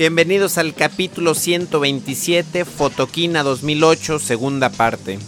Bienvenidos al capítulo 127, Fotoquina 2008, segunda parte.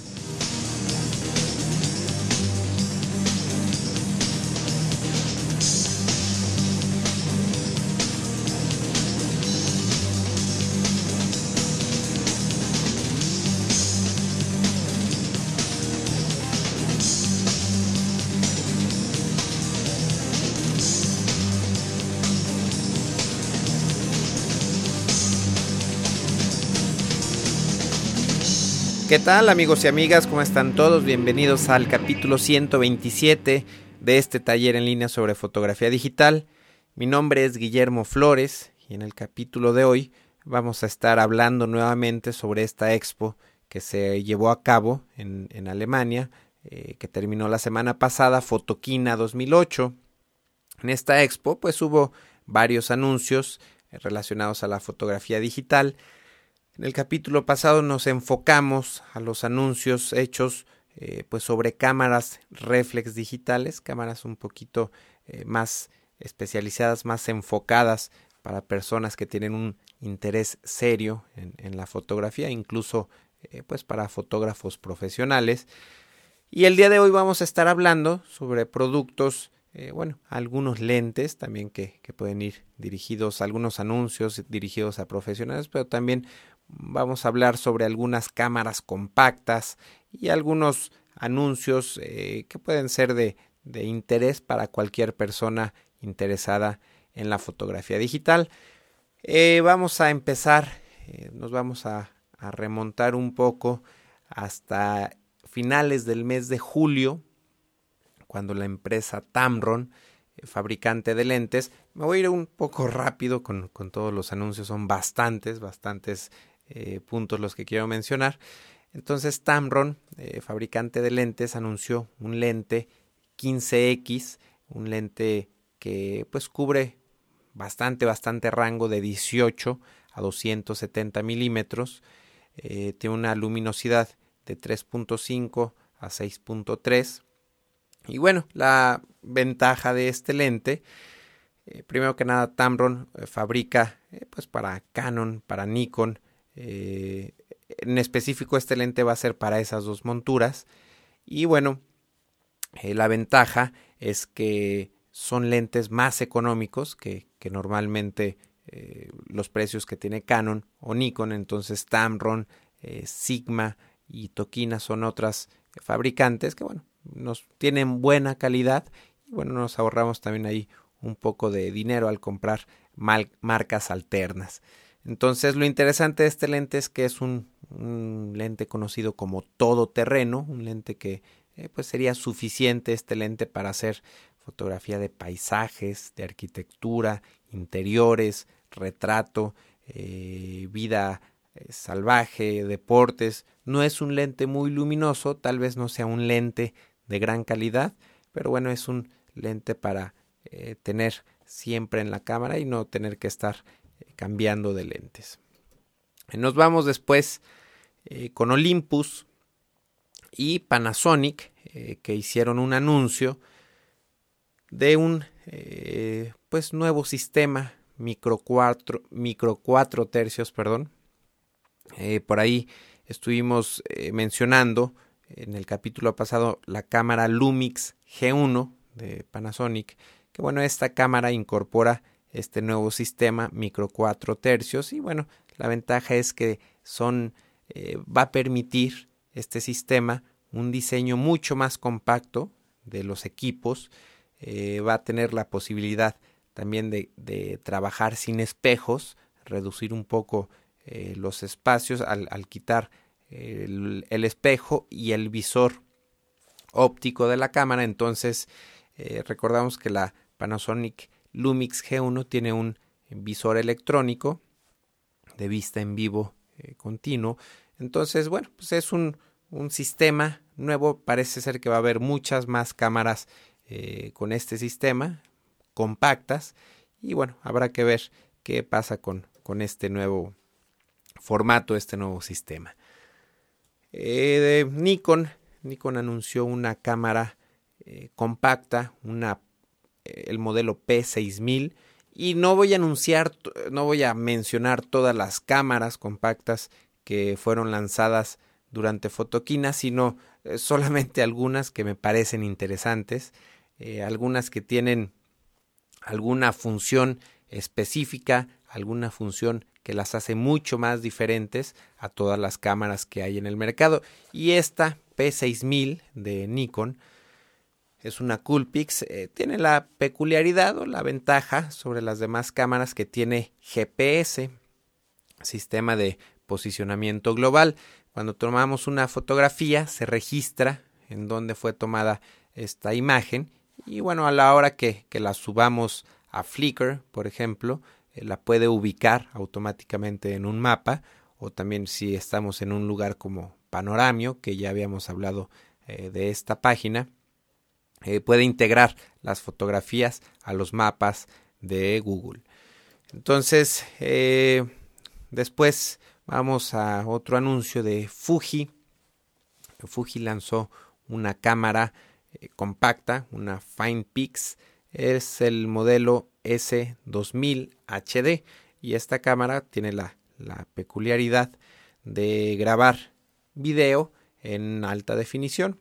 ¿Qué tal amigos y amigas? ¿Cómo están todos? Bienvenidos al capítulo 127 de este taller en línea sobre fotografía digital. Mi nombre es Guillermo Flores y en el capítulo de hoy vamos a estar hablando nuevamente sobre esta expo que se llevó a cabo en, Alemania, eh, que terminó la semana pasada, Fotoquina 2008. En esta expo pues hubo varios anuncios relacionados a la fotografía digital en el capítulo pasado nos enfocamos a los anuncios hechos eh, pues sobre cámaras reflex digitales, cámaras un poquito eh, más especializadas, más enfocadas para personas que tienen un interés serio en, la fotografía, incluso eh, pues para fotógrafos profesionales. Y el día de hoy vamos a estar hablando sobre productos, bueno, algunos lentes también que, que pueden ir dirigidos, algunos anuncios dirigidos a profesionales, pero también vamos a hablar sobre algunas cámaras compactas y algunos anuncios eh, que pueden ser de, interés para cualquier persona interesada en la fotografía digital. Eh, vamos a empezar, eh, nos vamos a, remontar un poco hasta finales del mes de julio, cuando la empresa Tamron, fabricante de lentes, me voy a ir un poco rápido con, con todos los anuncios, son bastantes, bastantes eh, puntos los que quiero mencionar. Entonces Tamron, eh, fabricante de lentes, anunció un lente 15X, un lente que pues cubre bastante, bastante rango de 18 a 270 milímetros. Eh, tiene una luminosidad de 3.5 a 6.3. Y bueno, la ventaja de este lente, primero que nada, Tamron fabrica pues para Canon, para Nikon, eh, en específico este lente va a ser para esas dos monturas. Y bueno, eh, la ventaja es que son lentes más económicos que, normalmente eh, los precios que tiene Canon o Nikon. Entonces Tamron, Sigma y Tokina son otras fabricantes que bueno, nos tienen buena calidad y bueno, nos ahorramos también ahí un poco de dinero al comprar marcas alternas. Entonces lo interesante de este lente es que es un, lente conocido como todoterreno, un lente que eh, pues sería suficiente este lente para hacer fotografía de paisajes, de arquitectura, interiores, retrato, eh, vida eh, salvaje, deportes. No es un lente muy luminoso, tal vez no sea un lente de gran calidad, pero bueno, es un lente para tener siempre en la cámara y no tener que estar cambiando de lentes. Nos vamos después eh, con Olympus y Panasonic eh, que hicieron un anuncio de un eh, pues nuevo sistema micro 4 micro tercios perdón por ahí estuvimos mencionando en el capítulo pasado la cámara Lumix G1 de Panasonic que bueno esta cámara incorpora este nuevo sistema micro 4 tercios y bueno la ventaja es que son eh, va a permitir este sistema un diseño mucho más compacto de los equipos eh, va a tener la posibilidad también de, trabajar sin espejos reducir un poco eh, los espacios al, quitar el, espejo y el visor óptico de la cámara. Entonces recordamos que la Panasonic Lumix G1 tiene un visor electrónico de vista en vivo eh, continuo. Entonces, bueno, pues es un, un, sistema nuevo. Parece ser que va a haber muchas más cámaras eh, con este sistema, compactas. Y bueno, habrá que ver qué pasa con, con este nuevo formato, este nuevo sistema. Eh, Nikon, Nikon anunció una cámara compacta, una el modelo P6000 Y no voy a anunciar, no voy a mencionar todas las cámaras compactas que fueron lanzadas durante Fotoquina, sino eh, solamente algunas que me parecen interesantes, eh, algunas que tienen alguna función específica, alguna función que las hace mucho más diferentes a todas las cámaras que hay en el mercado. Y esta P6000 de Nikon es una Coolpix, eh, tiene la peculiaridad o la ventaja sobre las demás cámaras que tiene GPS, sistema de posicionamiento global. Cuando tomamos una fotografía se registra en dónde fue tomada esta imagen y bueno, a la hora que, que la subamos a Flickr, por ejemplo, eh, la puede ubicar automáticamente en un mapa o también si estamos en un lugar como Panoramio, que ya habíamos hablado eh, de esta página, eh, puede integrar las fotografías a los mapas de Google. Entonces, después vamos a otro anuncio de Fuji. Fuji lanzó una cámara compacta, una Fine Pix. Es el modelo S2000 HD y esta cámara tiene la, peculiaridad de grabar video en alta definición.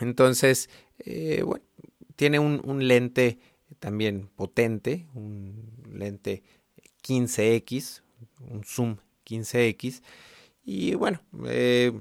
Entonces, eh, bueno, tiene un, lente también potente, un lente 15X, un zoom 15X. Y bueno, eh,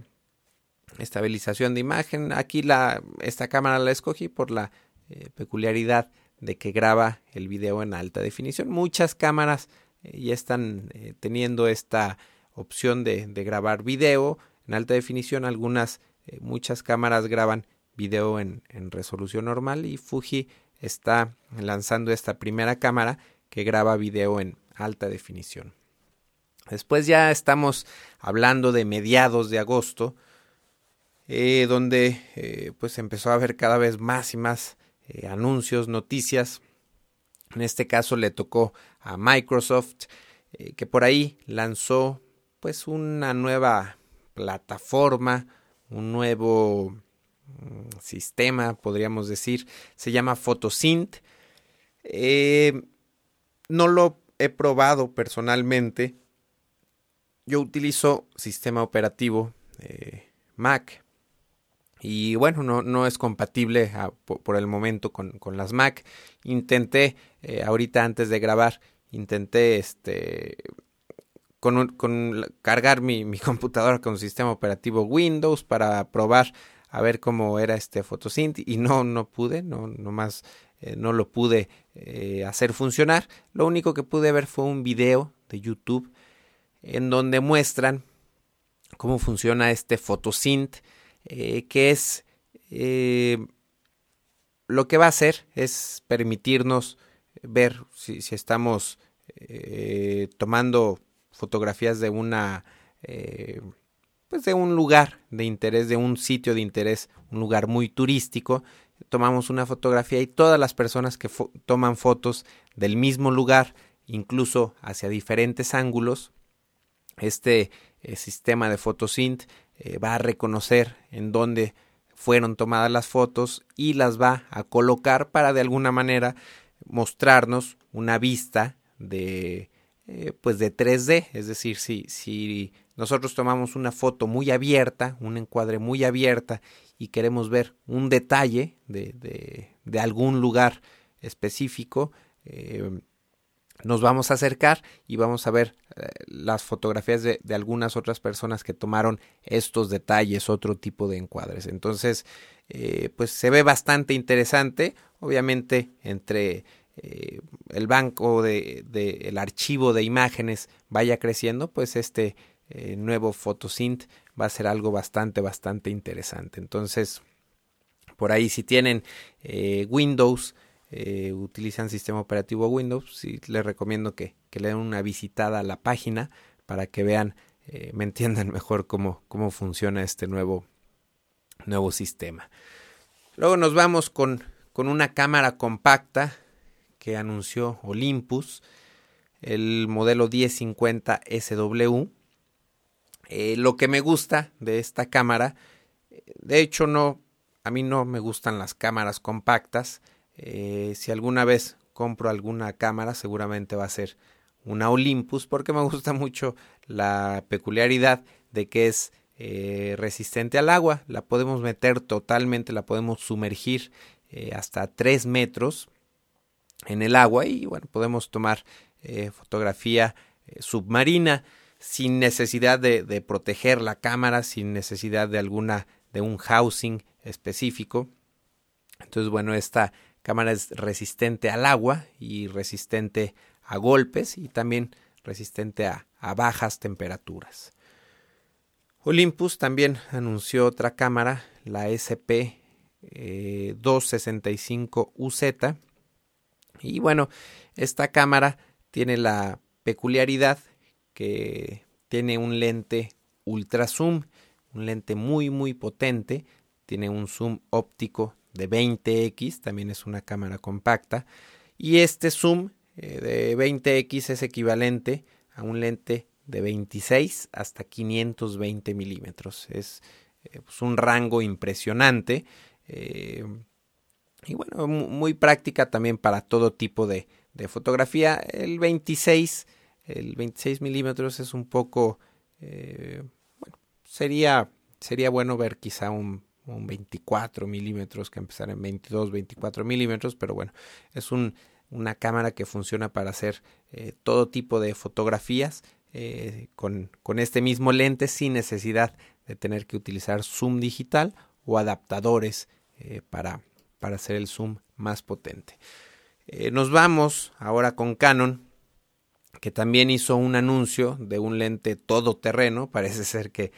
estabilización de imagen. Aquí la, esta cámara la escogí por la eh, peculiaridad de que graba el video en alta definición. Muchas cámaras ya están teniendo esta opción de, grabar video en alta definición. Algunas, muchas cámaras graban video en, resolución normal y Fuji está lanzando esta primera cámara que graba video en alta definición. Después ya estamos hablando de mediados de agosto, donde pues empezó a haber cada vez más y más eh, anuncios, noticias. En este caso le tocó a Microsoft, eh, que por ahí lanzó pues una nueva plataforma, un nuevo sistema, podríamos decir, se llama Photosynth. Eh, no lo he probado personalmente. Yo utilizo sistema operativo Mac y bueno, no, no es compatible por, el momento con, con, las Mac. Intenté, eh, ahorita antes de grabar, intenté este con, con cargar mi, mi, computadora con sistema operativo Windows para probar a ver cómo era este Photosynth y no, no pude, no, no más eh, no lo pude eh, hacer funcionar. Lo único que pude ver fue un video de YouTube en donde muestran cómo funciona este Photosynth eh, que es eh, lo que va a hacer es permitirnos ver si, estamos eh, tomando fotografías de una pues de un lugar de interés, de un sitio de interés, un lugar muy turístico, tomamos una fotografía y todas las personas que toman fotos del mismo lugar, incluso hacia diferentes ángulos, este sistema de photosynth eh, va a reconocer en dónde fueron tomadas las fotos y las va a colocar para de alguna manera mostrarnos una vista de eh, pues de 3D, es decir, si, si nosotros tomamos una foto muy abierta, un encuadre muy abierta y queremos ver un detalle de, de, de algún lugar específico, eh, nos vamos a acercar y vamos a ver eh, las fotografías de, algunas otras personas que tomaron estos detalles, otro tipo de encuadres. Entonces, pues se ve bastante interesante. Obviamente, entre eh, el banco de, el archivo de imágenes vaya creciendo, pues este nuevo photosynth va a ser algo bastante, bastante interesante. Entonces, por ahí si tienen Windows, eh, utilizan sistema operativo Windows, les recomiendo que, le den una visitada a la página para que vean, eh, me entiendan mejor cómo, cómo funciona este nuevo, nuevo sistema. Luego nos vamos con, con una cámara compacta que anunció Olympus, el modelo 1050 SW. Eh, lo que me gusta de esta cámara, de hecho no, a mí no me gustan las cámaras compactas, eh, si alguna vez compro alguna cámara, seguramente va a ser una Olympus, porque me gusta mucho la peculiaridad de que es eh, resistente al agua. La podemos meter totalmente, la podemos sumergir hasta 3 metros en el agua y bueno, podemos tomar eh, fotografía submarina sin necesidad de, proteger la cámara, sin necesidad de alguna de un housing específico. Entonces, bueno, esta cámara es resistente al agua y resistente a golpes y también resistente a, a bajas temperaturas. Olympus también anunció otra cámara, la SP 265UZ. Eh, y bueno, esta cámara tiene la peculiaridad que tiene un lente ultra zoom, un lente muy muy potente, tiene un zoom óptico de 20x, también es una cámara compacta, y este zoom eh, de 20x es equivalente a un lente de 26 hasta 520 milímetros. Es eh, pues, un rango impresionante eh, y bueno, muy práctica también para todo tipo de, de fotografía. El 26, el 26 milímetros es un poco, bueno, sería, sería bueno ver quizá un, un 24 milímetros que empezar en 22, 24 milímetros, pero bueno, es un una cámara que funciona para hacer eh, todo tipo de fotografías eh, con, con, este mismo lente sin necesidad de tener que utilizar zoom digital o adaptadores eh, para, para hacer el zoom más potente. nos vamos ahora con Canon que también hizo un anuncio de un lente todoterreno. Parece ser que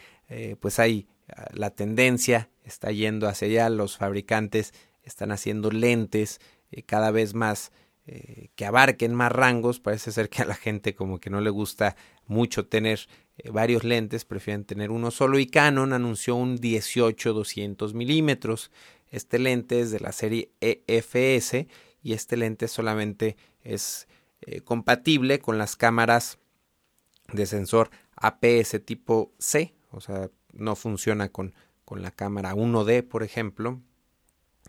pues hay la tendencia está yendo hacia allá. Los fabricantes están haciendo lentes cada vez más eh, que abarquen más rangos. Parece ser que a la gente como que no le gusta mucho tener eh, varios lentes, prefieren tener uno solo y Canon anunció un 18-200 milímetros. Este lente es de la serie EFS y este lente solamente es eh, compatible con las cámaras de sensor APS tipo C, o sea, no funciona con, con la cámara 1D, por ejemplo,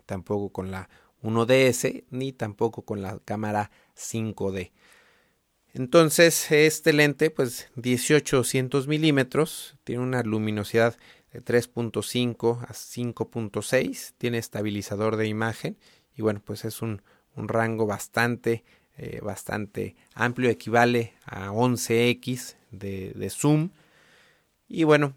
tampoco con la 1DS ni tampoco con la cámara 5D. Entonces este lente pues 1800 milímetros tiene una luminosidad de 3.5 a 5.6 tiene estabilizador de imagen y bueno pues es un, un rango bastante eh, bastante amplio equivale a 11x de, zoom y bueno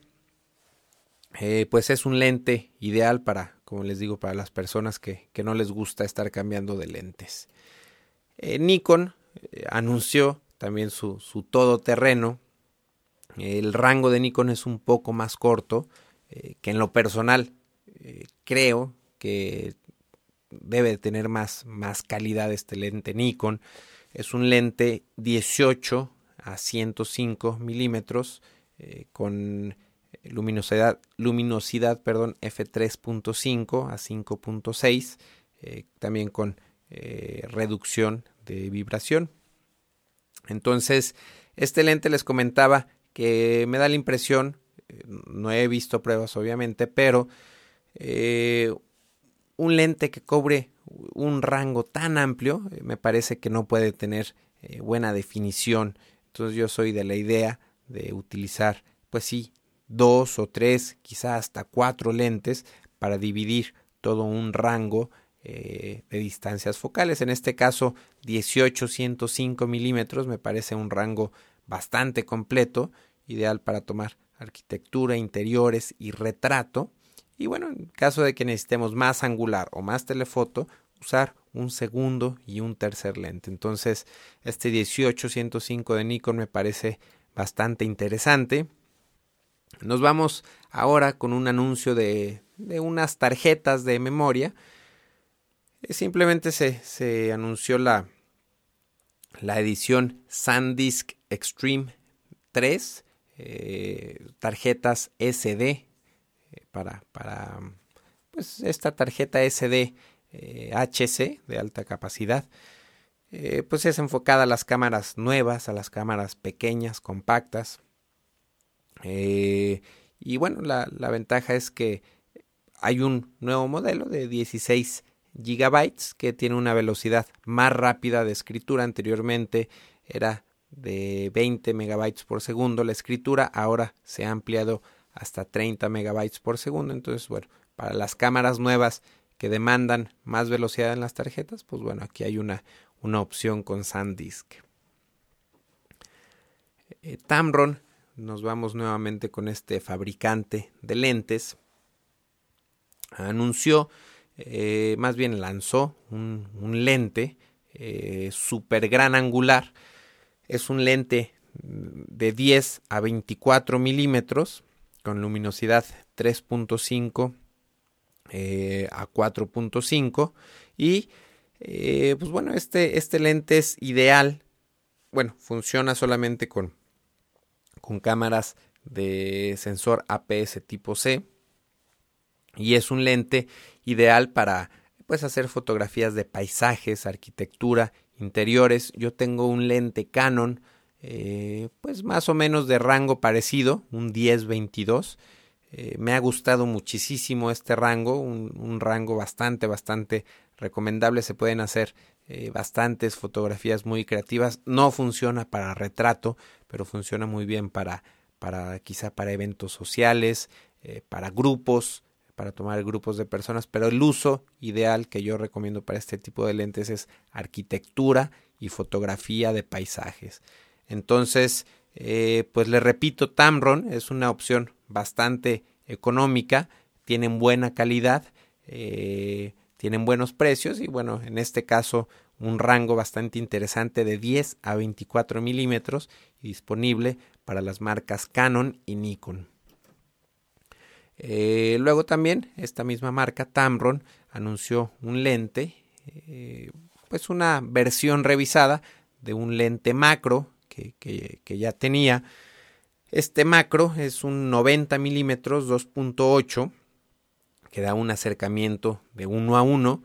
eh, pues es un lente ideal para como les digo, para las personas que, que no les gusta estar cambiando de lentes. Eh, Nikon anunció también su, su todoterreno. El rango de Nikon es un poco más corto, eh, que en lo personal creo que debe tener más, más calidad este lente Nikon. Es un lente 18 a 105 milímetros con luminosidad, luminosidad perdón, f3.5 a 5.6, eh, también con eh, reducción de vibración. Entonces, este lente les comentaba que me da la impresión, eh, no he visto pruebas obviamente, pero un lente que cobre un rango tan amplio, me parece que no puede tener buena definición. Entonces yo soy de la idea de utilizar, pues sí, dos o tres, quizá hasta cuatro lentes para dividir todo un rango eh, de distancias focales. En este caso, 18-105 milímetros me parece un rango bastante completo, ideal para tomar arquitectura, interiores y retrato. Y bueno, en caso de que necesitemos más angular o más telefoto, usar un segundo y un tercer lente. Entonces, este 18-105 de Nikon me parece bastante interesante. Nos vamos ahora con un anuncio de, de unas tarjetas de memoria. Eh, simplemente se, se anunció la, la edición SanDisk Extreme 3, eh, tarjetas SD eh, para, para pues esta tarjeta SD HC de alta capacidad. pues es enfocada a las cámaras nuevas, a las cámaras pequeñas, compactas. Eh, y bueno, la, la, ventaja es que hay un nuevo modelo de 16 GB, que tiene una velocidad más rápida de escritura. Anteriormente era de 20 megabytes por segundo la escritura, ahora se ha ampliado hasta 30 megabytes por segundo. Entonces, bueno, para las cámaras nuevas que demandan más velocidad en las tarjetas, pues bueno, aquí hay una, una opción con SanDisk. Eh, Tamron, nos vamos nuevamente con este fabricante de lentes, anunció, eh, más bien lanzó un, lente eh, super gran angular. Es un lente de 10 a 24 milímetros con luminosidad 3.5 eh, a 4.5 y eh, pues bueno este, este lente es ideal. Bueno funciona solamente con con cámaras de sensor APS tipo C. Y es un lente ideal para pues hacer fotografías de paisajes, arquitectura, interiores. Yo tengo un lente Canon eh, pues más o menos de rango parecido, un 10-22. Eh, me ha gustado muchísimo este rango, un, rango bastante, bastante recomendable. Se pueden hacer eh, bastantes fotografías muy creativas. No funciona para retrato, pero funciona muy bien para, para quizá para eventos sociales, para grupos, para tomar grupos de personas. Pero el uso ideal que yo recomiendo para este tipo de lentes es arquitectura y fotografía de paisajes. Entonces, eh, pues le repito, Tamron es una opción bastante económica, tienen buena calidad, eh, tienen buenos precios y bueno, en este caso un rango bastante interesante de 10 a 24 milímetros disponible para las marcas Canon y Nikon. Eh, luego también esta misma marca Tamron anunció un lente, pues una versión revisada de un lente macro que, ya tenía. Este macro es un 90 milímetros 2.8 que da un acercamiento de 1 a 1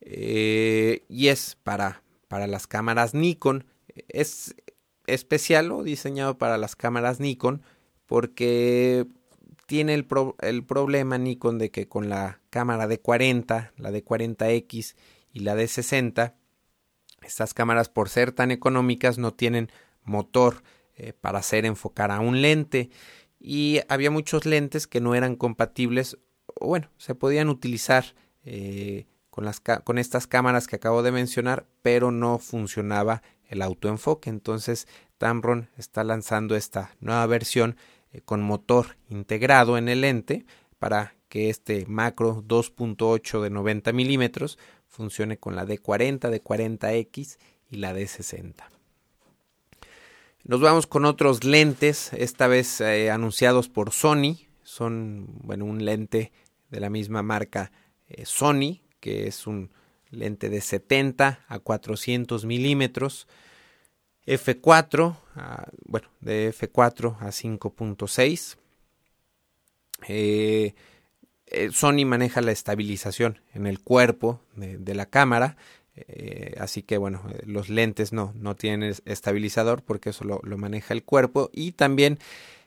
eh, y es para, para las cámaras Nikon. Es especial o diseñado para las cámaras Nikon porque tiene el, el, problema Nikon de que con la cámara de 40, la de 40X y la de 60, estas cámaras por ser tan económicas no tienen motor eh, para hacer enfocar a un lente y había muchos lentes que no eran compatibles o bueno, se podían utilizar eh, con, las, con estas cámaras que acabo de mencionar, pero no funcionaba el autoenfoque. Entonces Tamron está lanzando esta nueva versión con motor integrado en el lente para que este macro 2.8 de 90 milímetros funcione con la D40, D40X y la D60. Nos vamos con otros lentes, esta vez eh, anunciados por Sony. Son, bueno, un lente de la misma marca eh, Sony, que es un lente de 70 a 400 milímetros. F4, bueno, de F4 a 5.6. Eh, Sony maneja la estabilización en el cuerpo de la cámara eh, así que bueno, eh, los lentes no, no tienen estabilizador porque eso lo, maneja el cuerpo. Y también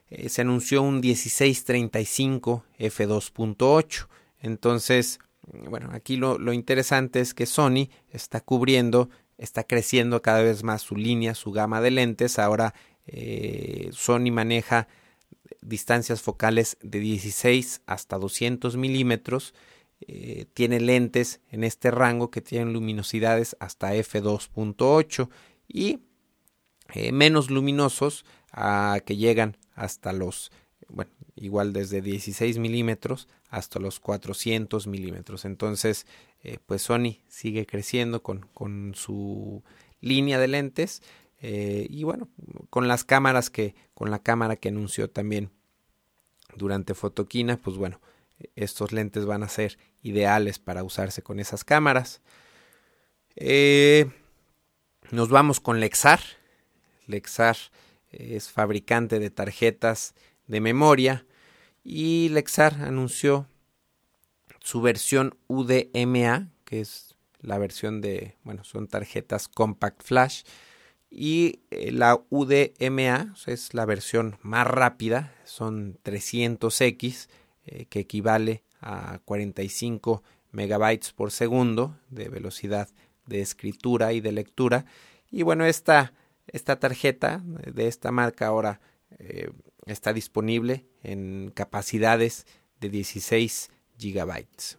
eh, se anunció un 1635 f2.8. Entonces, bueno, aquí lo, lo, interesante es que Sony está cubriendo, está creciendo cada vez más su línea, su gama de lentes. Ahora Sony maneja distancias focales de 16 hasta 200 milímetros eh, tiene lentes en este rango que tienen luminosidades hasta f2.8 y eh, menos luminosos a que llegan hasta los bueno igual desde 16 milímetros hasta los 400 milímetros entonces eh, pues Sony sigue creciendo con, con su línea de lentes y bueno con las cámaras que con la cámara que anunció también durante Fotoquina pues bueno estos lentes van a ser ideales para usarse con esas cámaras. Eh, nos vamos con Lexar. Lexar es fabricante de tarjetas de memoria y Lexar anunció su versión UDMA, que es la versión de, bueno, son tarjetas Compact Flash y eh, la UDMA es la versión más rápida, son 300X eh, que equivale a 45 megabytes por segundo de velocidad de escritura y de lectura. Y bueno, esta, esta tarjeta de esta marca ahora eh, está disponible en capacidades de 16 gigabytes.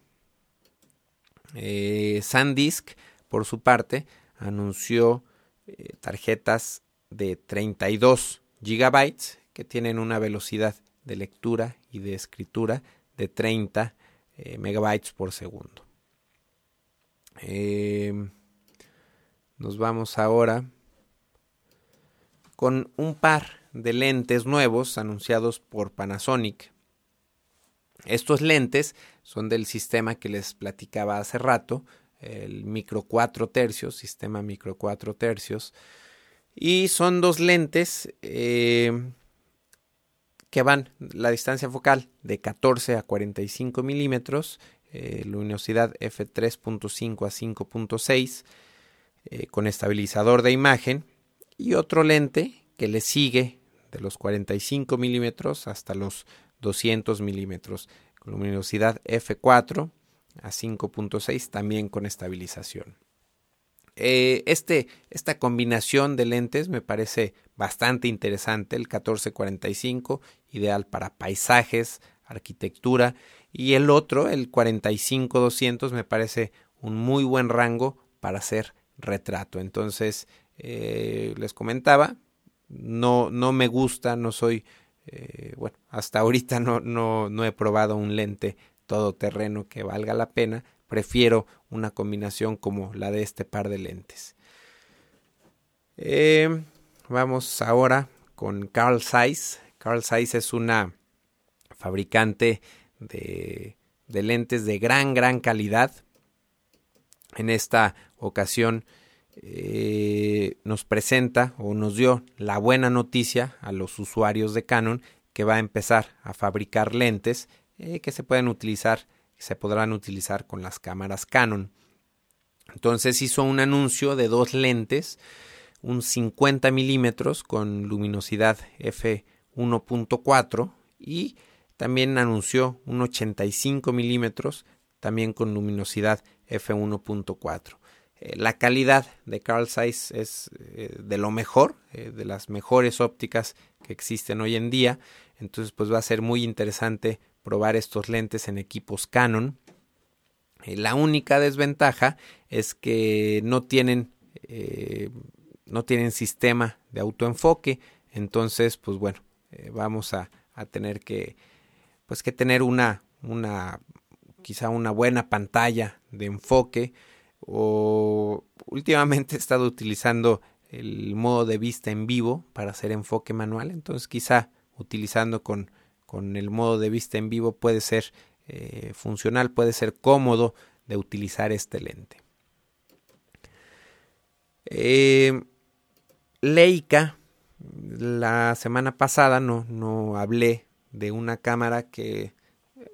Eh, SanDisk, por su parte, anunció eh, tarjetas de 32 gigabytes que tienen una velocidad de lectura y de escritura de 30 eh, megabytes por segundo. Nos vamos ahora con un par de lentes nuevos anunciados por Panasonic. Estos lentes son del sistema que les platicaba hace rato, el micro 4 tercios, sistema micro 4 tercios. Y son dos lentes eh, que van la distancia focal de 14 a 45 milímetros, eh, luminosidad f3.5 a 5.6 eh, con estabilizador de imagen y otro lente que le sigue de los 45 milímetros hasta los 200 milímetros con luminosidad f4 a 5.6 también con estabilización. Eh, este, esta combinación de lentes me parece bastante interesante, el 1445, ideal para paisajes, arquitectura, y el otro, el 45200, me parece un muy buen rango para hacer retrato. Entonces, eh, les comentaba, no, no me gusta, no soy, eh, bueno, hasta ahorita no, no, no he probado un lente todoterreno que valga la pena, prefiero una combinación como la de este par de lentes. Eh, vamos ahora con Carl Zeiss. Carl Zeiss es una fabricante de, de lentes de gran, gran calidad. En esta ocasión eh, nos presenta o nos dio la buena noticia a los usuarios de Canon que va a empezar a fabricar lentes eh, que se pueden utilizar se podrán utilizar con las cámaras Canon. Entonces hizo un anuncio de dos lentes, un 50 milímetros con luminosidad f1.4 y también anunció un 85 milímetros también con luminosidad f1.4. Eh, la calidad de Carl Zeiss es eh, de lo mejor, eh, de las mejores ópticas que existen hoy en día. Entonces, pues va a ser muy interesante probar estos lentes en equipos Canon. La única desventaja es que no tienen, no tienen sistema de autoenfoque. Entonces, pues bueno, vamos a, a, tener que, pues que tener una, una, quizá una buena pantalla de enfoque. O últimamente he estado utilizando el modo de vista en vivo para hacer enfoque manual. Entonces, quizá utilizando con con el modo de vista en vivo puede ser eh, funcional, puede ser cómodo de utilizar este lente. Eh, Leica, la semana pasada no, no hablé de una cámara que,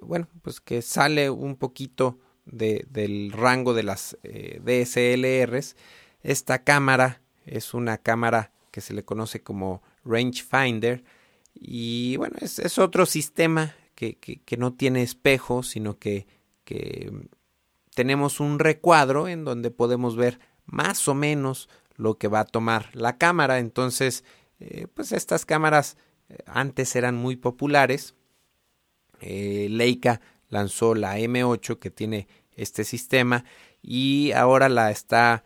bueno, pues que sale un poquito de, del rango de las eh, DSLRs. Esta cámara es una cámara que se le conoce como rangefinder y bueno, es, otro sistema que, que, no tiene espejo, sino que, que tenemos un recuadro en donde podemos ver más o menos lo que va a tomar la cámara. Entonces, eh, pues estas cámaras eh, antes eran muy populares. Leica lanzó la M8 que tiene este sistema y ahora la está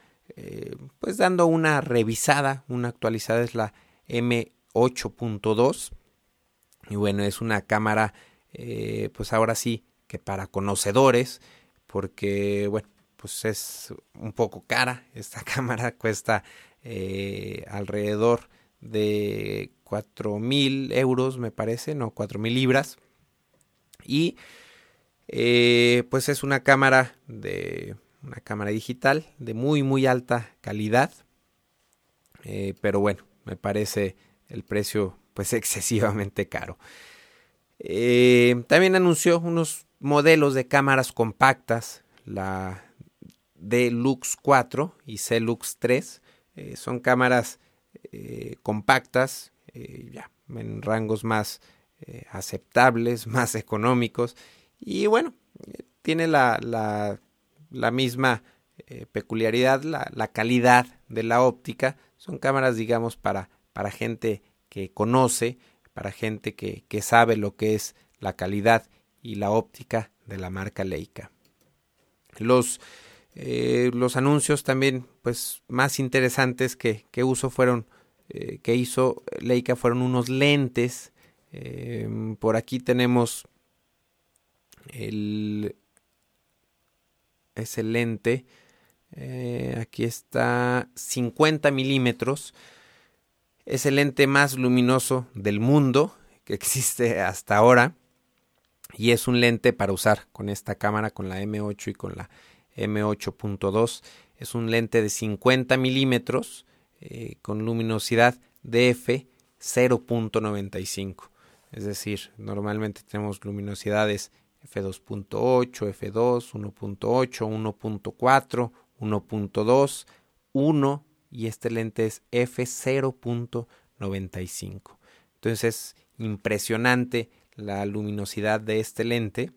pues dando una revisada, una actualizada es la M8.2 y bueno, es una cámara, eh, pues ahora sí, que para conocedores, porque bueno, pues es un poco cara. Esta cámara cuesta eh, alrededor de cuatro mil euros, me parece, no, cuatro mil libras. Y eh, pues es una cámara de una cámara digital de muy muy alta calidad. pero bueno, me parece el precio pues excesivamente caro. Eh, también anunció unos modelos de cámaras compactas, la Deluxe 4 y C-Lux 3. Eh, son cámaras eh, compactas, ya, en rangos más aceptables, más económicos. Y bueno, tiene la, la misma peculiaridad, la, la, calidad de la óptica. Son cámaras, digamos, para, para gente que conoce, para gente que, que sabe lo que es la calidad y la óptica de la marca Leica. Los, eh, los anuncios también pues más interesantes que, que uso fueron eh, que hizo Leica fueron unos lentes eh, por aquí tenemos el ese lente aquí está 50 milímetros es el lente más luminoso del mundo que existe hasta ahora y es un lente para usar con esta cámara, con la M8 y con la M8.2. Es un lente de 50 milímetros eh, con luminosidad DF 0.95. Es decir, normalmente tenemos luminosidades f2.8, f2, 1.8, 1.4, 1.2, 1 y este lente es f0.95. Entonces es impresionante la luminosidad de este lente.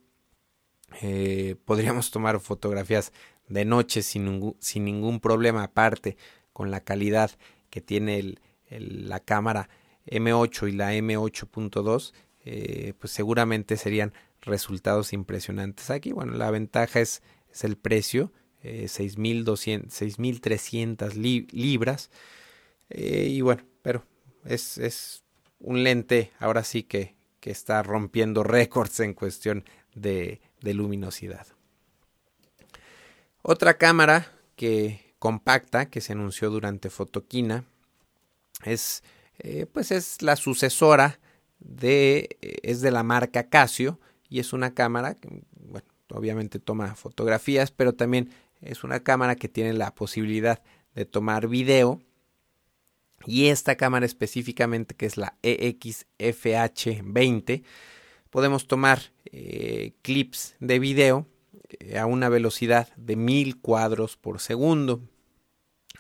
Eh, podríamos tomar fotografías de noche sin, ningún problema aparte con la calidad que tiene la cámara M8 y la M8.2 eh, pues seguramente serían resultados impresionantes aquí bueno la ventaja es, es el precio eh, 6.300 libras eh, y bueno pero es, es un lente ahora sí que que está rompiendo récords en cuestión de, luminosidad. Otra cámara que compacta que se anunció durante Fotoquina es eh, pues es la sucesora de eh, es de la marca Casio y es una cámara que bueno, obviamente toma fotografías pero también es una cámara que tiene la posibilidad de tomar video y esta cámara específicamente que es la EXFH20 podemos tomar eh, clips de video eh, a una velocidad de 1000 cuadros por segundo.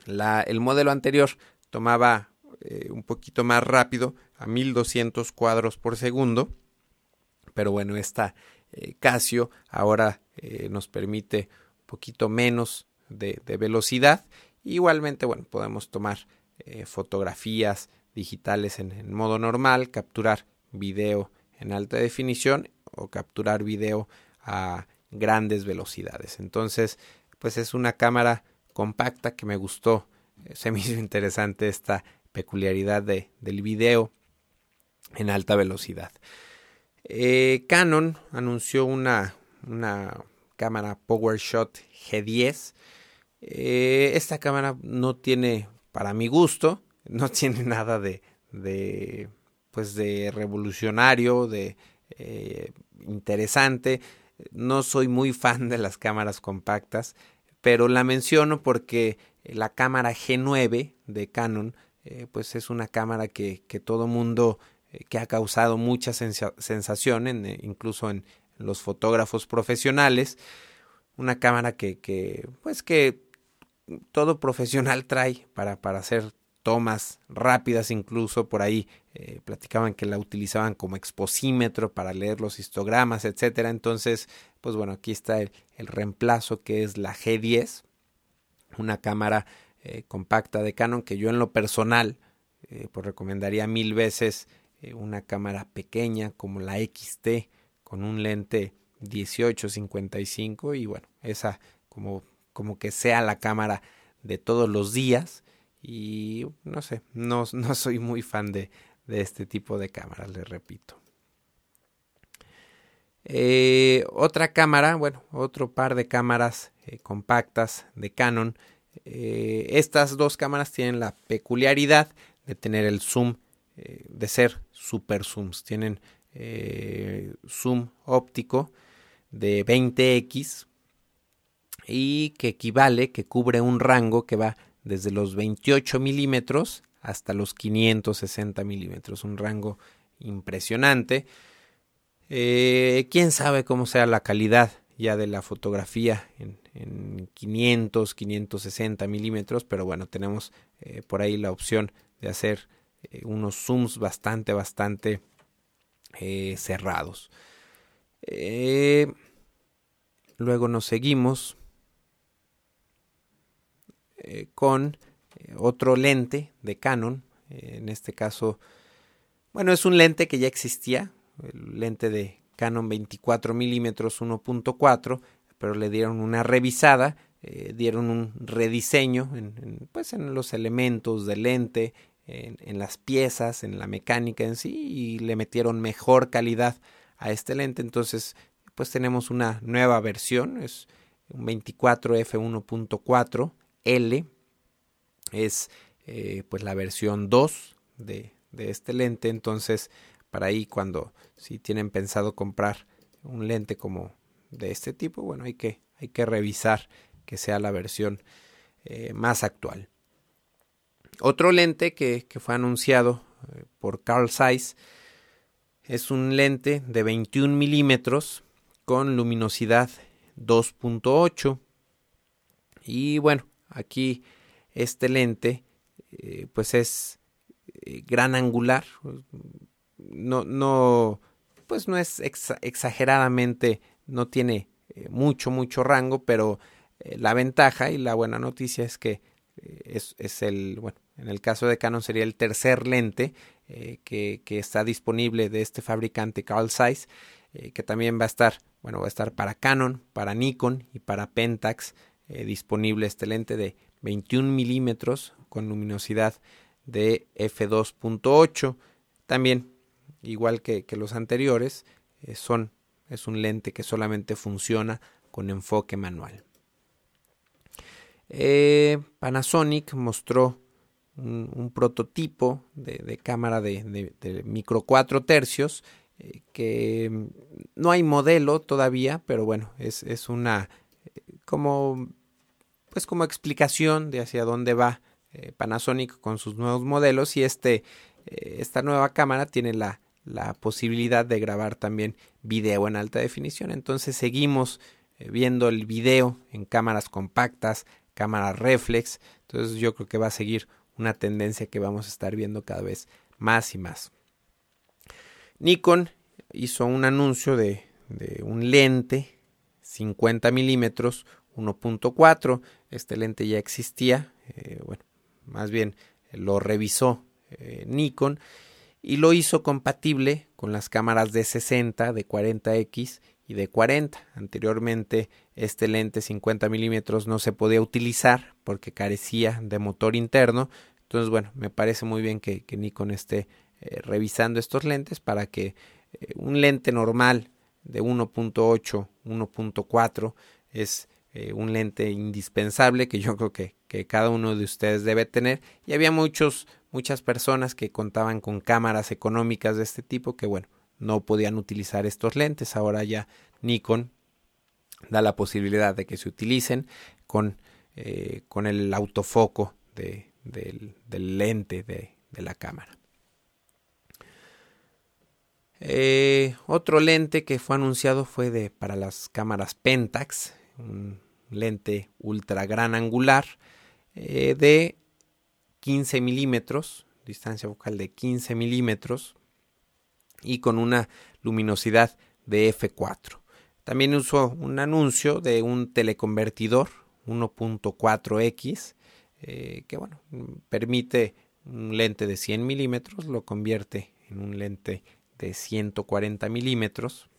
La, el modelo anterior tomaba eh, un poquito más rápido a 1200 cuadros por segundo pero bueno esta Casio ahora nos permite un poquito menos de, velocidad igualmente bueno podemos tomar eh, fotografías digitales en, modo normal, capturar video en alta definición o capturar video a grandes velocidades. Entonces, pues es una cámara compacta que me gustó. Eh, se me hizo interesante esta peculiaridad de, del video en alta velocidad. Eh, Canon anunció una, una cámara PowerShot G10. esta cámara no tiene para mi gusto, no tiene nada de, de pues de revolucionario, de eh, interesante. No soy muy fan de las cámaras compactas, pero la menciono porque la cámara G9 de Canon, eh, pues es una cámara que, que todo mundo, eh, que ha causado mucha sensación, en, incluso en los fotógrafos profesionales. Una cámara que, pues que todo profesional trae para, para hacer tomas rápidas incluso por ahí eh, platicaban que la utilizaban como exposímetro para leer los histogramas etcétera entonces pues bueno aquí está el, reemplazo que es la G10 una cámara eh, compacta de Canon que yo en lo personal eh, pues recomendaría mil veces una cámara pequeña como la XT con un lente 1855 y bueno esa como como que sea la cámara de todos los días y no sé, no, no soy muy fan de, de, este tipo de cámaras, les repito. Eh, otra cámara, bueno, otro par de cámaras eh, compactas de Canon. Eh, estas dos cámaras tienen la peculiaridad de tener el zoom, de ser super zooms. Tienen zoom óptico de 20x y que equivale, que cubre un rango que va desde los 28 milímetros hasta los 560 milímetros, un rango impresionante. Eh, Quién sabe cómo sea la calidad ya de la fotografía en, 500, 560 milímetros, pero bueno, tenemos eh, por ahí la opción de hacer eh, unos zooms bastante, bastante cerrados. luego nos seguimos con otro lente de Canon, en este caso, bueno, es un lente que ya existía, el lente de Canon 24 milímetros 1.4, pero le dieron una revisada, eh, dieron un rediseño en, pues en los elementos del lente, en, las piezas, en la mecánica en sí, y le metieron mejor calidad a este lente. Entonces, pues tenemos una nueva versión, es un 24 f1.4 L, es eh, pues la versión 2 de, de este lente. Entonces, para ahí cuando si tienen pensado comprar un lente como de este tipo, bueno, hay que, hay que revisar que sea la versión eh, más actual. Otro lente que, fue anunciado eh, por Carl Zeiss es un lente de 21 milímetros con luminosidad 2.8 y bueno aquí este lente eh, pues es eh, gran angular, no, no, pues no es exageradamente, no tiene mucho, mucho rango, pero la ventaja y la buena noticia es que es, es, el, bueno, en el caso de Canon sería el tercer lente que, que, está disponible de este fabricante Carl Zeiss, que también va a estar, bueno, va a estar para Canon, para Nikon y para Pentax disponible este lente de 21 milímetros con luminosidad de f2.8. También, igual que, los anteriores, eh, son, es un lente que solamente funciona con enfoque manual. Eh, Panasonic mostró un, prototipo de, cámara de, micro 4 tercios eh, que no hay modelo todavía, pero bueno, es, es una como pues como explicación de hacia dónde va eh, Panasonic con sus nuevos modelos y este, eh, esta nueva cámara tiene la, la, posibilidad de grabar también video en alta definición. Entonces seguimos eh, viendo el video en cámaras compactas, cámaras reflex. Entonces yo creo que va a seguir una tendencia que vamos a estar viendo cada vez más y más. Nikon hizo un anuncio de, un lente 50 milímetros 1.4. Este lente ya existía, eh, bueno, más bien lo revisó eh, Nikon y lo hizo compatible con las cámaras de 60, de 40X y de 40. Anteriormente este lente 50 milímetros no se podía utilizar porque carecía de motor interno. Entonces, bueno, me parece muy bien que, Nikon esté eh, revisando estos lentes para que un lente normal de 1.8, 1.4 es eh, un lente indispensable que yo creo que, que, cada uno de ustedes debe tener. Y había muchos, muchas personas que contaban con cámaras económicas de este tipo que, bueno, no podían utilizar estos lentes. Ahora ya Nikon da la posibilidad de que se utilicen con, eh, con el autofoco de, del, lente de, de la cámara. Eh, otro lente que fue anunciado fue de para las cámaras Pentax, un lente ultra gran angular eh, de 15 milímetros, distancia focal de 15 milímetros y con una luminosidad de f4. También usó un anuncio de un teleconvertidor 1.4x eh, que bueno permite un lente de 100 milímetros lo convierte en un lente de 140 milímetros.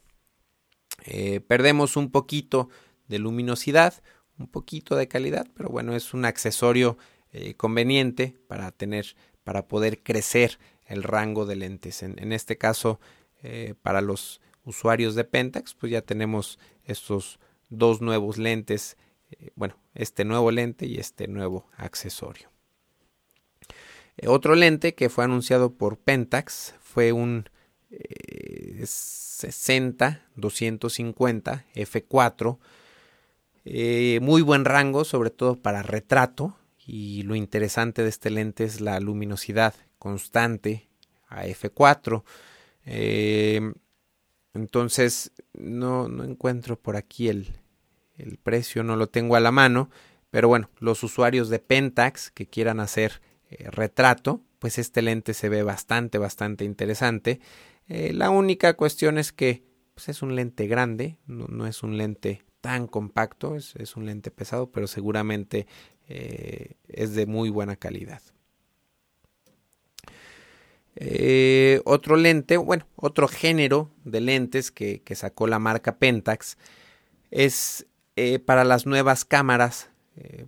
Eh, perdemos un poquito de luminosidad, un poquito de calidad, pero bueno, es un accesorio eh, conveniente para tener, para poder crecer el rango de lentes. En, este caso, para los usuarios de Pentax, pues ya tenemos estos dos nuevos lentes, eh, bueno, este nuevo lente y este nuevo accesorio. otro lente que fue anunciado por Pentax fue un 60 250 f4 eh, muy buen rango, sobre todo para retrato. Y lo interesante de este lente es la luminosidad constante a f4. Eh, entonces no, no, encuentro por aquí el, el, precio, no lo tengo a la mano. Pero bueno, los usuarios de Pentax que quieran hacer eh, retrato, pues este lente se ve bastante, bastante interesante. la única cuestión es que pues es un lente grande, no, es un lente tan compacto, es, un lente pesado, pero seguramente eh, es de muy buena calidad. Eh, otro lente, bueno, otro género de lentes que, sacó la marca Pentax es eh, para las nuevas cámaras,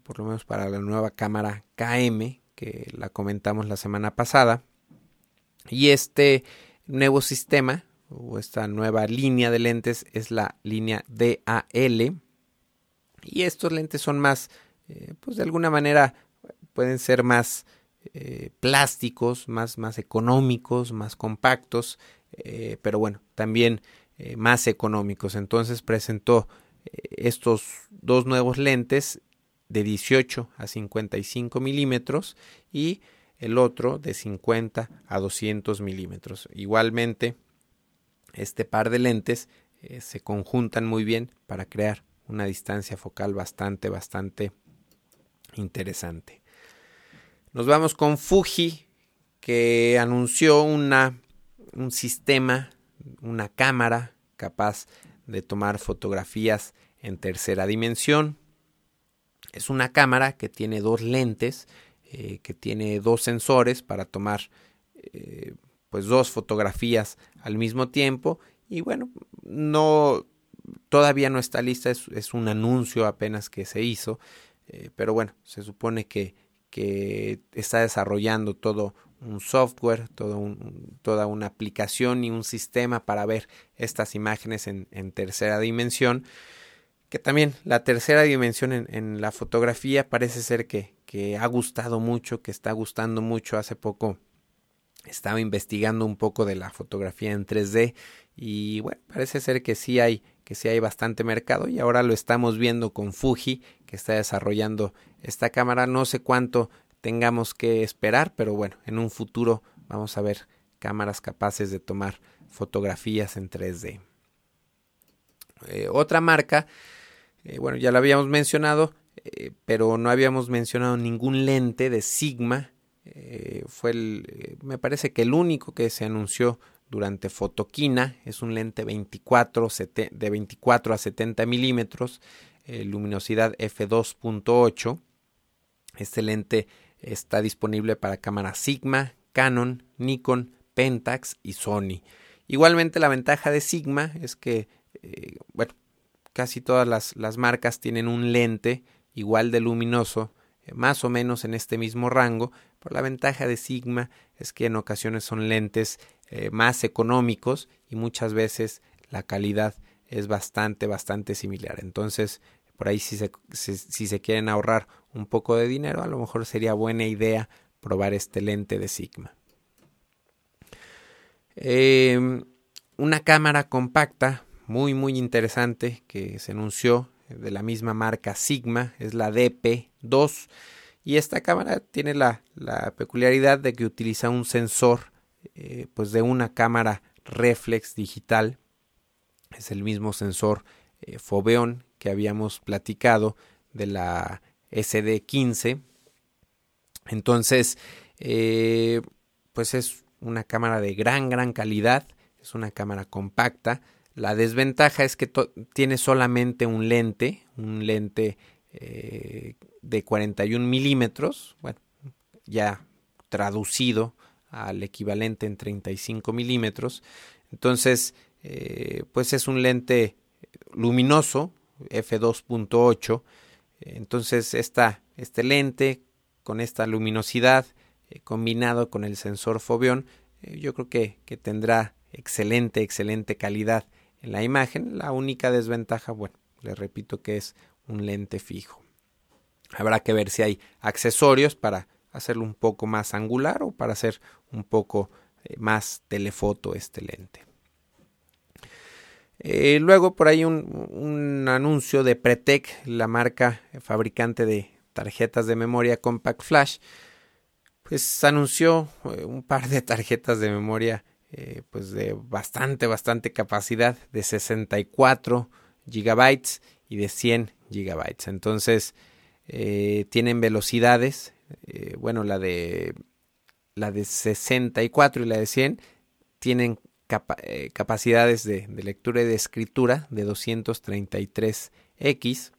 por lo menos para la nueva cámara KM, que la comentamos la semana pasada. Y este nuevo sistema o esta nueva línea de lentes es la línea DAL. Y estos lentes son más, eh, pues de alguna manera pueden ser más eh, plásticos, más, más económicos, más compactos, eh, pero bueno, también más económicos. Entonces presentó estos dos nuevos lentes de 18 a 55 milímetros y el otro de 50 a 200 milímetros. Igualmente, este par de lentes eh, se conjuntan muy bien para crear una distancia focal bastante, bastante interesante. Nos vamos con Fuji, que anunció una, un sistema, una cámara capaz de tomar fotografías en tercera dimensión. Es una cámara que tiene dos lentes eh, que tiene dos sensores para tomar eh, pues dos fotografías al mismo tiempo y bueno no todavía no está lista es, un anuncio apenas que se hizo eh, pero bueno se supone que, que está desarrollando todo un software, toda una aplicación y un sistema para ver estas imágenes en, tercera dimensión. Que también la tercera dimensión en, la fotografía parece ser que, que ha gustado mucho, que está gustando mucho. Hace poco estaba investigando un poco de la fotografía en 3D y bueno, parece ser que sí hay que sí hay bastante mercado y ahora lo estamos viendo con Fuji que está desarrollando esta cámara. No sé cuánto tengamos que esperar, pero bueno, en un futuro vamos a ver cámaras capaces de tomar fotografías en 3D. Eh, otra marca, eh, bueno, ya la habíamos mencionado, eh, pero no habíamos mencionado ningún lente de Sigma. Fue el, me parece que el único que se anunció durante Fotoquina es un lente 24, de 24 a 70 milímetros, luminosidad f2.8. Este lente está disponible para cámaras Sigma, Canon, Nikon, Pentax y Sony. Igualmente la ventaja de Sigma es que, bueno, casi todas las, las marcas tienen un lente igual de luminoso, eh, más o menos en este mismo rango, pero la ventaja de Sigma es que en ocasiones son lentes eh, más económicos y muchas veces la calidad es bastante, bastante similar. Entonces, por ahí si se, si, se quieren ahorrar un poco de dinero, a lo mejor sería buena idea probar este lente de Sigma. Em, una cámara compacta muy muy interesante que se anunció de la misma marca Sigma, es la DP2 y esta cámara tiene la, peculiaridad de que utiliza un sensor eh, pues de una cámara reflex digital, es el mismo sensor eh, Foveon que habíamos platicado de la SD15, entonces eh, pues es una cámara de gran gran calidad, es una cámara compacta, la desventaja es que tiene solamente un lente, un lente eh, de 41 milímetros, bueno, ya traducido al equivalente en 35 milímetros. Entonces, eh, pues es un lente luminoso, f2.8. Entonces, esta, este lente con esta luminosidad eh, combinado con el sensor Foveon, yo creo que, que tendrá excelente, excelente calidad en la imagen. La única desventaja, bueno, le repito que es un lente fijo. Habrá que ver si hay accesorios para hacerlo un poco más angular o para hacer un poco eh, más telefoto este lente. Eh, luego por ahí un, un, anuncio de Pretec, la marca fabricante de tarjetas de memoria Compact Flash, pues anunció eh, un par de tarjetas de memoria eh, pues de bastante, bastante capacidad de 64 gigabytes y de 100 gigabytes. Entonces, tienen velocidades, bueno, la de, la de 64 y la de 100 tienen capacidades de, lectura y de escritura de 233 X,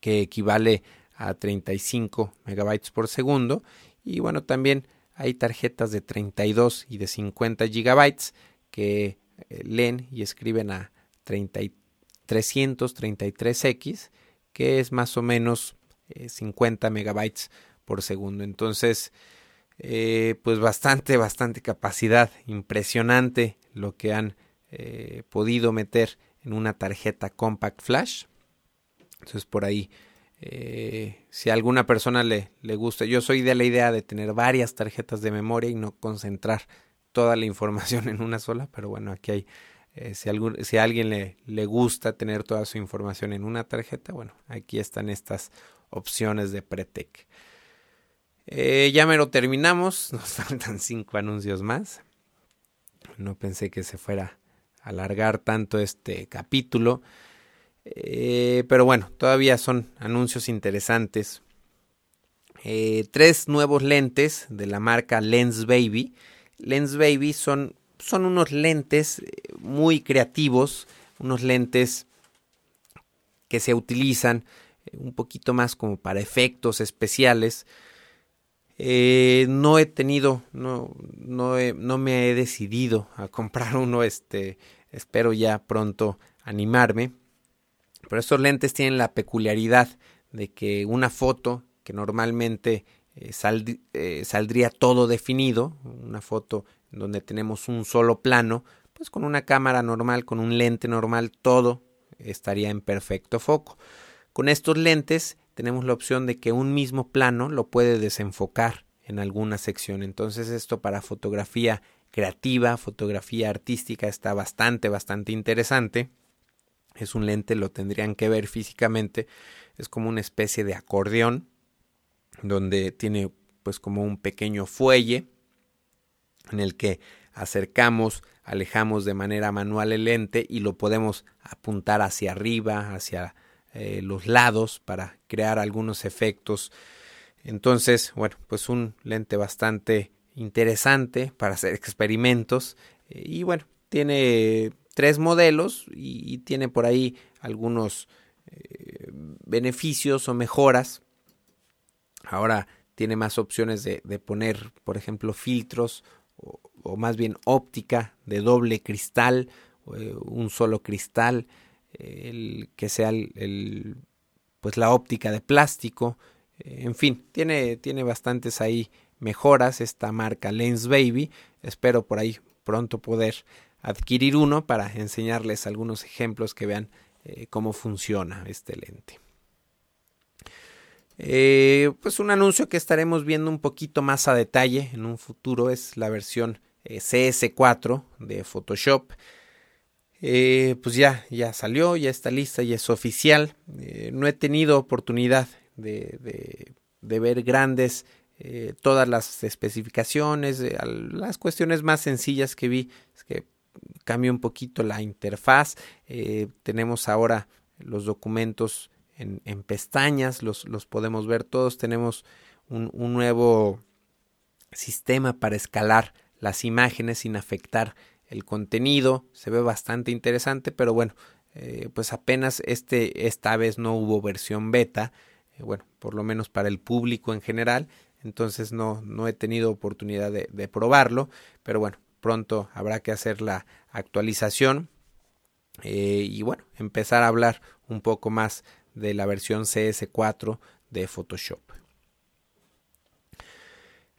que equivale a 35 megabytes por segundo. Y bueno, también hay tarjetas de 32 y de 50 gigabytes que eh, leen y escriben a 333X, que es más o menos 50 eh, megabytes por segundo. Entonces, eh, pues bastante, bastante capacidad, impresionante lo que han podido meter en una tarjeta compact flash. Entonces, por ahí si a alguna persona le, le gusta, yo soy de la idea de tener varias tarjetas de memoria y no concentrar toda la información en una sola, pero bueno, aquí hay, eh, si, algún, si, a alguien le, le, gusta tener toda su información en una tarjeta, bueno, aquí están estas opciones de Pretec. Eh, ya me lo terminamos, nos faltan cinco anuncios más. No pensé que se fuera a alargar tanto este capítulo. Eh, pero bueno, todavía son anuncios interesantes. tres nuevos lentes de la marca Lens Baby Lens Baby son, son unos lentes eh, muy creativos, unos lentes que se utilizan eh, un poquito más como para efectos especiales. Eh, no he tenido, no, no, no, me he decidido a comprar uno, este, espero ya pronto animarme. Pero estos lentes tienen la peculiaridad de que una foto que normalmente eh, eh, saldría todo definido, una foto donde tenemos un solo plano, pues con una cámara normal, con un lente normal, todo estaría en perfecto foco. Con estos lentes tenemos la opción de que un mismo plano lo puede desenfocar en alguna sección. Entonces esto para fotografía creativa, fotografía artística está bastante, bastante interesante. Es un lente, lo tendrían que ver físicamente. Es como una especie de acordeón donde tiene pues como un pequeño fuelle en el que acercamos, alejamos de manera manual el lente y lo podemos apuntar hacia arriba, hacia eh, los lados para crear algunos efectos. Entonces, bueno, pues un lente bastante interesante para hacer experimentos. Y bueno, tiene tres modelos y, tiene por ahí algunos eh, beneficios o mejoras. Ahora tiene más opciones de, poner, por ejemplo, filtros o, más bien óptica de doble cristal, eh, un solo cristal, el, que sea el, pues la óptica de plástico, eh, en fin, tiene, tiene bastantes ahí mejoras esta marca Lens Baby. Espero por ahí pronto poder adquirir uno para enseñarles algunos ejemplos que vean eh, cómo funciona este lente. Eh, pues un anuncio que estaremos viendo un poquito más a detalle en un futuro es la versión eh, CS4 de Photoshop. Eh, pues ya, ya salió, ya está lista, ya es oficial. no he tenido oportunidad de, ver grandes todas las especificaciones, las cuestiones más sencillas que vi es que cambió un poquito la interfaz. tenemos ahora los documentos en, pestañas, los, los, podemos ver todos. Tenemos un, nuevo sistema para escalar las imágenes sin afectar el contenido. Se ve bastante interesante, pero bueno, eh, pues apenas este, esta vez no hubo versión beta, eh, bueno, por lo menos para el público en general. Entonces no, no he tenido oportunidad de, probarlo, pero bueno, pronto habrá que hacer la actualización eh, y bueno, empezar a hablar un poco más de la versión CS4 de Photoshop.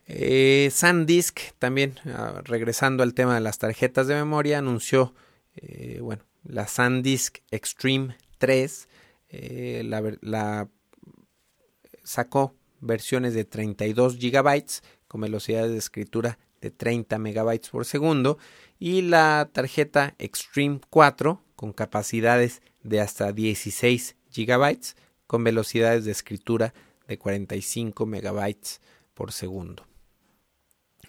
Eh, SanDisk también, ah, regresando al tema de las tarjetas de memoria, anunció eh, bueno, la SanDisk Extreme 3. Eh, la, sacó versiones de 32 GB con velocidades de escritura de 30 MB por segundo y la tarjeta Extreme 4 con capacidades de hasta 16 gigabytes con velocidades de escritura de 45 megabytes por segundo.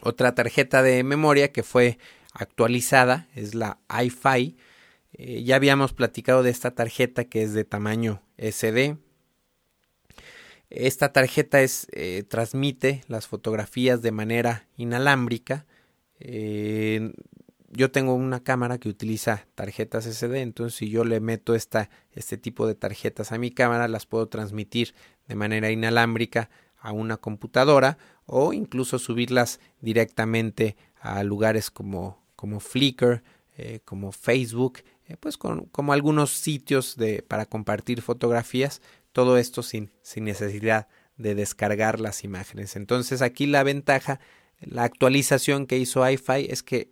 Otra tarjeta de memoria que fue actualizada es la iFi. Eh, ya habíamos platicado de esta tarjeta que es de tamaño SD. Esta tarjeta es, eh, transmite las fotografías de manera inalámbrica. Eh, yo tengo una cámara que utiliza tarjetas SD, entonces si yo le meto esta, este tipo de tarjetas a mi cámara, las puedo transmitir de manera inalámbrica a una computadora o incluso subirlas directamente a lugares como, como Flickr, eh, como Facebook, eh, pues con, como algunos sitios de, para compartir fotografías, todo esto sin, sin necesidad de descargar las imágenes. Entonces aquí la ventaja, la actualización que hizo iFi es que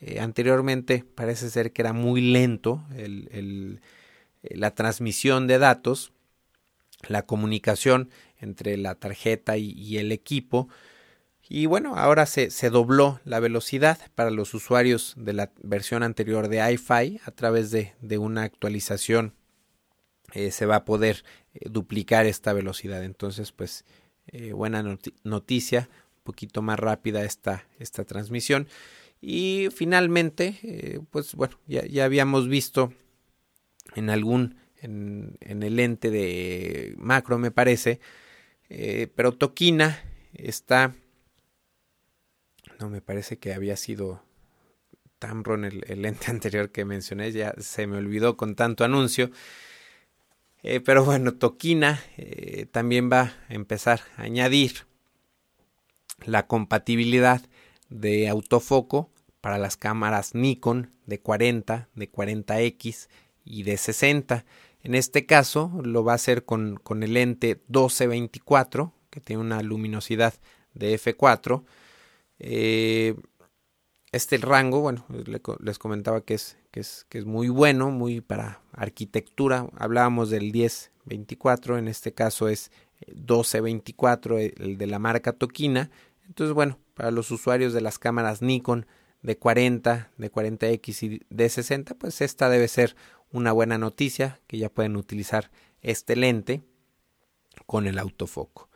eh, anteriormente parece ser que era muy lento el, la transmisión de datos, la comunicación entre la tarjeta y, el equipo. Y bueno, ahora se, se, dobló la velocidad para los usuarios de la versión anterior de iFi a través de, de una actualización. Eh, se va a poder eh, duplicar esta velocidad. Entonces, pues, eh, buena noticia, un poquito más rápida esta, esta transmisión. Y finalmente, pues bueno, ya, ya habíamos visto en algún, en, en el lente de macro, me parece, eh, pero Toquina está. No, me parece que había sido Tamron el, el ente anterior que mencioné. Ya se me olvidó con tanto anuncio. Eh, pero bueno, Toquina eh, también va a empezar a añadir la compatibilidad de autofoco para las cámaras Nikon de 40, de 40X y de 60. En este caso lo va a hacer con, con el lente 1224, que tiene una luminosidad de f4. Eh, este rango, bueno, les comentaba que es, que es, que es muy bueno, muy para arquitectura. Hablábamos del 1024, en este caso es 1224, el de la marca Tokina. Entonces, bueno, para los usuarios de las cámaras Nikon de 40, de 40X y de 60, pues esta debe ser una buena noticia que ya pueden utilizar este lente con el autofoco.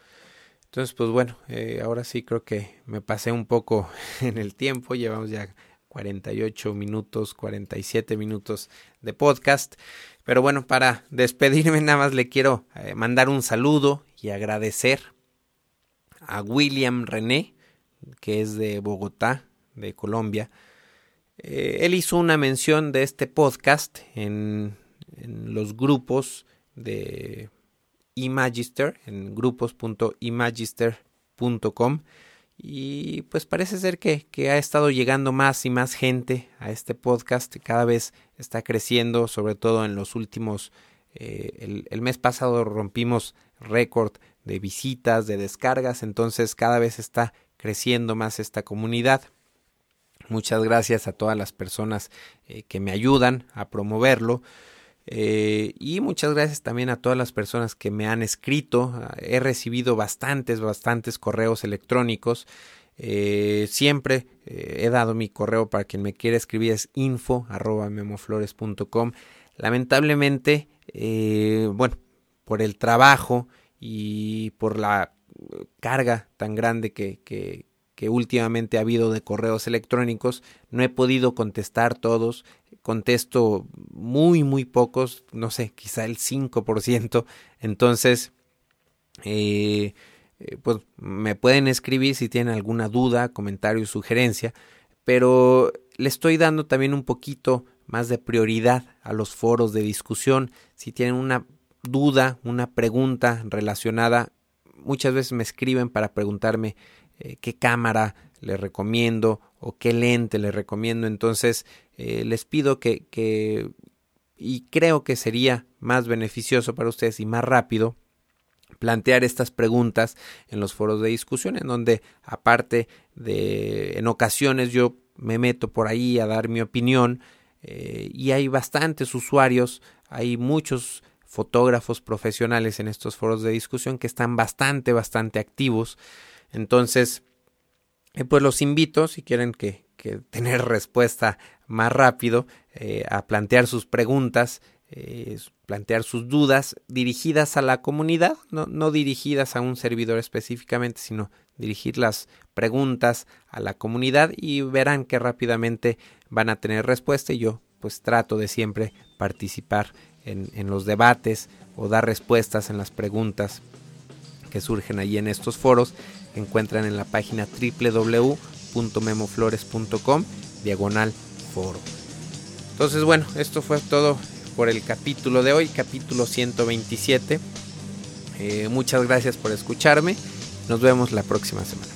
Entonces, pues bueno, eh, ahora sí creo que me pasé un poco en el tiempo. Llevamos ya 48 minutos, 47 minutos de podcast. Pero bueno, para despedirme nada más le quiero eh, mandar un saludo y agradecer a William René, que es de Bogotá, de Colombia, eh, él hizo una mención de este podcast en, los grupos de Imagister, en grupos.imagister.com. Y pues parece ser que, ha estado llegando más y más gente a este podcast. Cada vez está creciendo, sobre todo en los últimos... Eh, el, el mes pasado rompimos récord de visitas, de descargas, entonces cada vez está creciendo más esta comunidad. Muchas gracias a todas las personas eh, que me ayudan a promoverlo. Eh, y muchas gracias también a todas las personas que me han escrito. He recibido bastantes, bastantes correos electrónicos. Eh, siempre he dado mi correo para quien me quiera escribir es info arroba memoflores.com. Lamentablemente, bueno, por el trabajo y por la carga tan grande que, que últimamente ha habido de correos electrónicos. No he podido contestar todos. Contesto muy, muy pocos. No sé, quizá el 5%. Entonces, eh, eh, pues me pueden escribir si tienen alguna duda, comentario, sugerencia. Pero le estoy dando también un poquito más de prioridad a los foros de discusión. Si tienen una duda, una pregunta relacionada, muchas veces me escriben para preguntarme eh, qué cámara le recomiendo o qué lente le recomiendo. Entonces eh, les pido que, que, y creo que sería más beneficioso para ustedes y más rápido plantear estas preguntas en los foros de discusión en donde aparte de en ocasiones yo me meto por ahí a dar mi opinión eh, y hay bastantes usuarios hay muchos fotógrafos profesionales en estos foros de discusión que están bastante bastante activos entonces, eh, pues los invito, si quieren que, tener respuesta más rápido, eh, a plantear sus preguntas, eh, plantear sus dudas dirigidas a la comunidad, no, no dirigidas a un servidor específicamente, sino dirigir las preguntas a la comunidad y verán que rápidamente van a tener respuesta y yo pues trato de siempre participar en, en los debates o dar respuestas en las preguntas que surgen allí en estos foros encuentran en la página www.memoflores.com diagonal foro. Entonces, bueno, esto fue todo por el capítulo de hoy, capítulo 127. Eh, muchas gracias por escucharme. Nos vemos la próxima semana.